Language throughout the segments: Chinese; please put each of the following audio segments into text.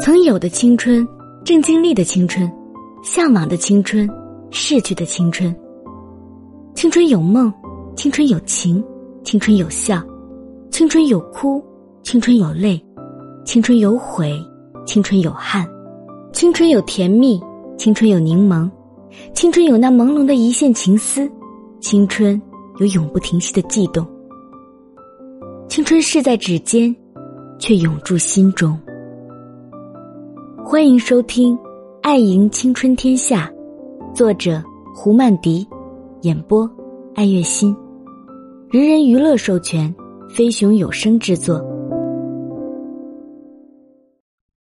曾有的青春，正经历的青春，向往的青春，逝去的青春。青春有梦，青春有情，青春有笑，青春有哭，青春有泪，青春有悔，青春有憾，青春有甜蜜，青春有柠檬，青春有那朦胧的一线情丝，青春有永不停息的悸动。青春逝在指尖，却永驻心中。欢迎收听《爱赢青春天下》，作者胡曼迪，演播爱月心，人人娱乐授权，飞熊有声制作。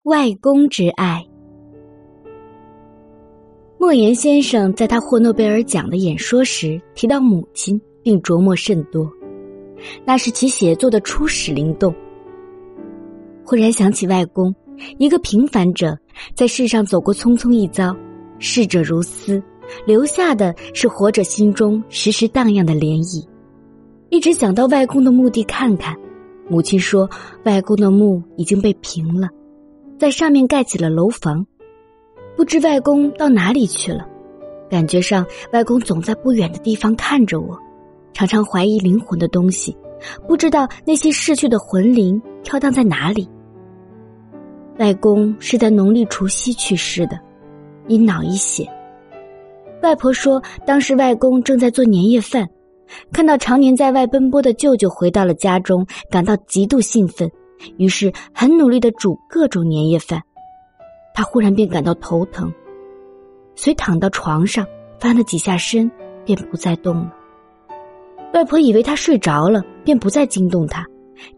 外公之爱，莫言先生在他获诺贝尔奖的演说时提到母亲，并琢磨甚多，那是其写作的初始灵动。忽然想起外公。一个平凡者在世上走过匆匆一遭，逝者如斯，留下的是活着心中时时荡漾的涟漪。一直想到外公的墓地看看，母亲说外公的墓已经被平了，在上面盖起了楼房。不知外公到哪里去了，感觉上外公总在不远的地方看着我，常常怀疑灵魂的东西，不知道那些逝去的魂灵飘荡在哪里。外公是在农历除夕去世的，因脑溢血。外婆说，当时外公正在做年夜饭，看到常年在外奔波的舅舅回到了家中，感到极度兴奋，于是很努力的煮各种年夜饭。他忽然便感到头疼，遂躺到床上，翻了几下身，便不再动了。外婆以为他睡着了，便不再惊动他。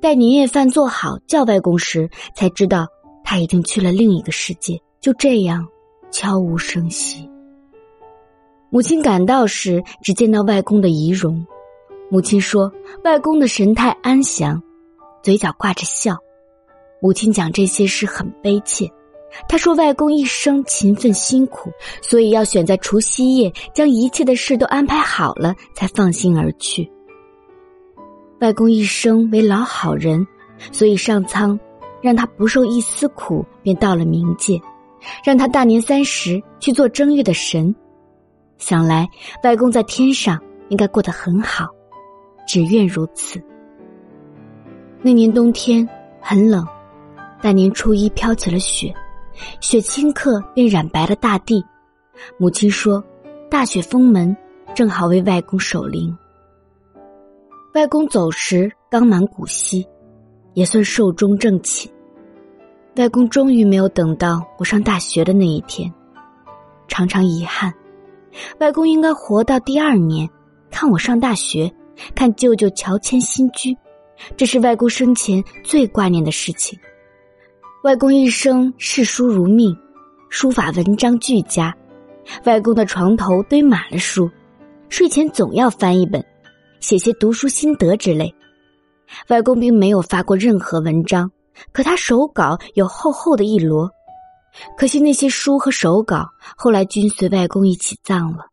待年夜饭做好，叫外公时，才知道。他已经去了另一个世界，就这样悄无声息。母亲赶到时，只见到外公的仪容。母亲说，外公的神态安详，嘴角挂着笑。母亲讲这些事很悲切。她说，外公一生勤奋辛苦，所以要选在除夕夜将一切的事都安排好了，才放心而去。外公一生为老好人，所以上苍。让他不受一丝苦，便到了冥界，让他大年三十去做正月的神。想来外公在天上应该过得很好，只愿如此。那年冬天很冷，大年初一飘起了雪，雪顷刻便染白了大地。母亲说：“大雪封门，正好为外公守灵。”外公走时刚满古稀。也算寿终正寝。外公终于没有等到我上大学的那一天，常常遗憾。外公应该活到第二年，看我上大学，看舅舅乔迁新居，这是外公生前最挂念的事情。外公一生视书如命，书法文章俱佳。外公的床头堆满了书，睡前总要翻一本，写些读书心得之类。外公并没有发过任何文章，可他手稿有厚厚的一摞。可惜那些书和手稿后来均随外公一起葬了。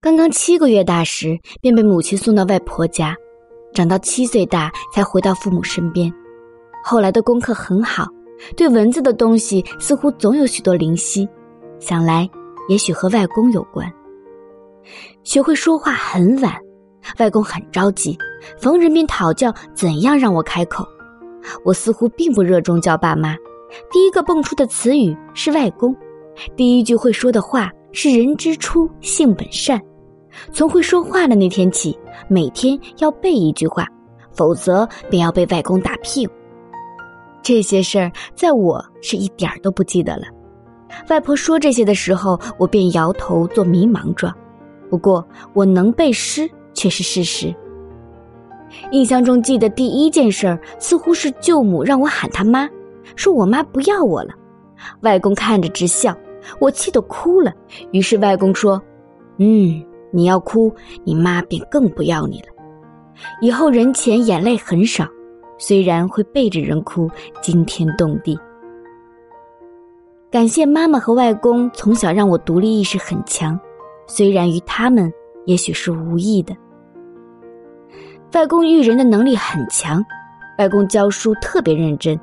刚刚七个月大时，便被母亲送到外婆家，长到七岁大才回到父母身边。后来的功课很好，对文字的东西似乎总有许多灵犀。想来，也许和外公有关。学会说话很晚。外公很着急，逢人便讨教怎样让我开口。我似乎并不热衷叫爸妈，第一个蹦出的词语是外公，第一句会说的话是“人之初，性本善”。从会说话的那天起，每天要背一句话，否则便要被外公打屁股。这些事儿在我是一点儿都不记得了。外婆说这些的时候，我便摇头做迷茫状。不过我能背诗。却是事实。印象中记得第一件事儿，似乎是舅母让我喊他妈，说我妈不要我了。外公看着直笑，我气得哭了。于是外公说：“嗯，你要哭，你妈便更不要你了。以后人前眼泪很少，虽然会背着人哭，惊天动地。感谢妈妈和外公从小让我独立意识很强，虽然于他们也许是无意的。”外公育人的能力很强，外公教书特别认真，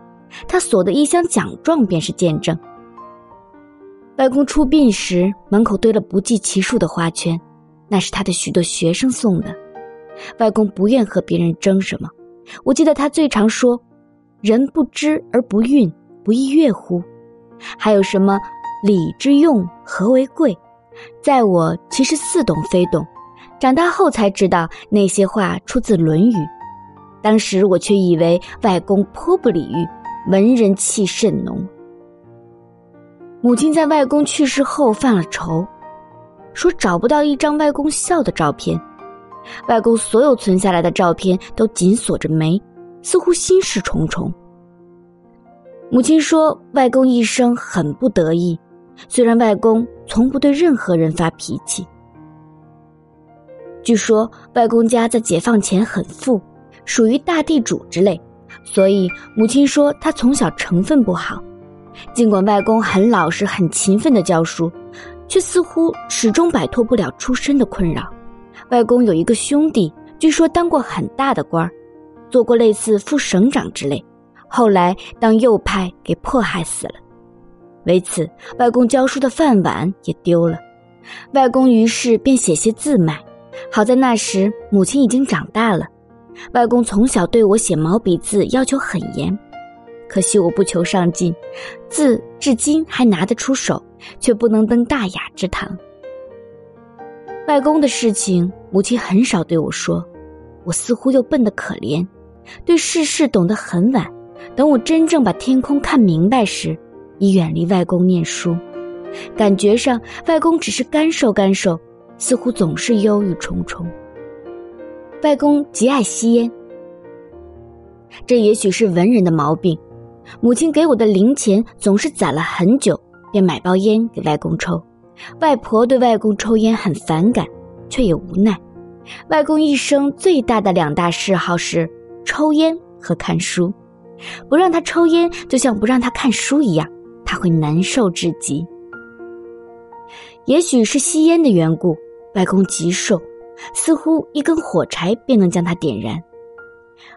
他锁的一箱奖状便是见证。外公出殡时，门口堆了不计其数的花圈，那是他的许多学生送的。外公不愿和别人争什么，我记得他最常说：“人不知而不愠，不亦乐乎？”还有什么“礼之用，和为贵”？在我其实似懂非懂，长大后才知道那些话出自《论语》。当时我却以为外公颇不礼遇，文人气甚浓。母亲在外公去世后犯了愁，说找不到一张外公笑的照片。外公所有存下来的照片都紧锁着眉，似乎心事重重。母亲说，外公一生很不得意，虽然外公从不对任何人发脾气。据说外公家在解放前很富，属于大地主之类，所以母亲说他从小成分不好。尽管外公很老实、很勤奋的教书，却似乎始终摆脱不了出身的困扰。外公有一个兄弟，据说当过很大的官儿，做过类似副省长之类，后来当右派给迫害死了。为此，外公教书的饭碗也丢了。外公于是便写些字卖。好在那时母亲已经长大了，外公从小对我写毛笔字要求很严。可惜我不求上进，字至今还拿得出手，却不能登大雅之堂。外公的事情，母亲很少对我说，我似乎又笨得可怜，对世事懂得很晚。等我真正把天空看明白时，已远离外公念书，感觉上外公只是干瘦干瘦，似乎总是忧郁重重。外公极爱吸烟，这也许是文人的毛病。母亲给我的零钱总是攒了很久，便买包烟给外公抽。外婆对外公抽烟很反感，却也无奈。外公一生最大的两大嗜好是抽烟和看书，不让他抽烟就像不让他看书一样，他会难受至极。也许是吸烟的缘故，外公极瘦，似乎一根火柴便能将他点燃。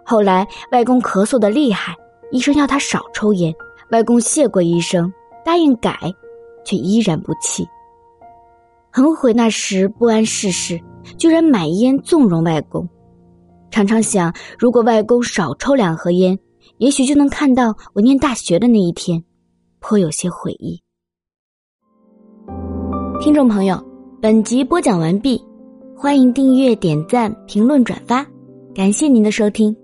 后来外公咳嗽的厉害。医生要他少抽烟，外公谢过医生，答应改，却依然不弃。很悔那时不谙世事，居然买烟纵容外公。常常想，如果外公少抽两盒烟，也许就能看到我念大学的那一天，颇有些悔意。听众朋友，本集播讲完毕，欢迎订阅、点赞、评论、转发，感谢您的收听。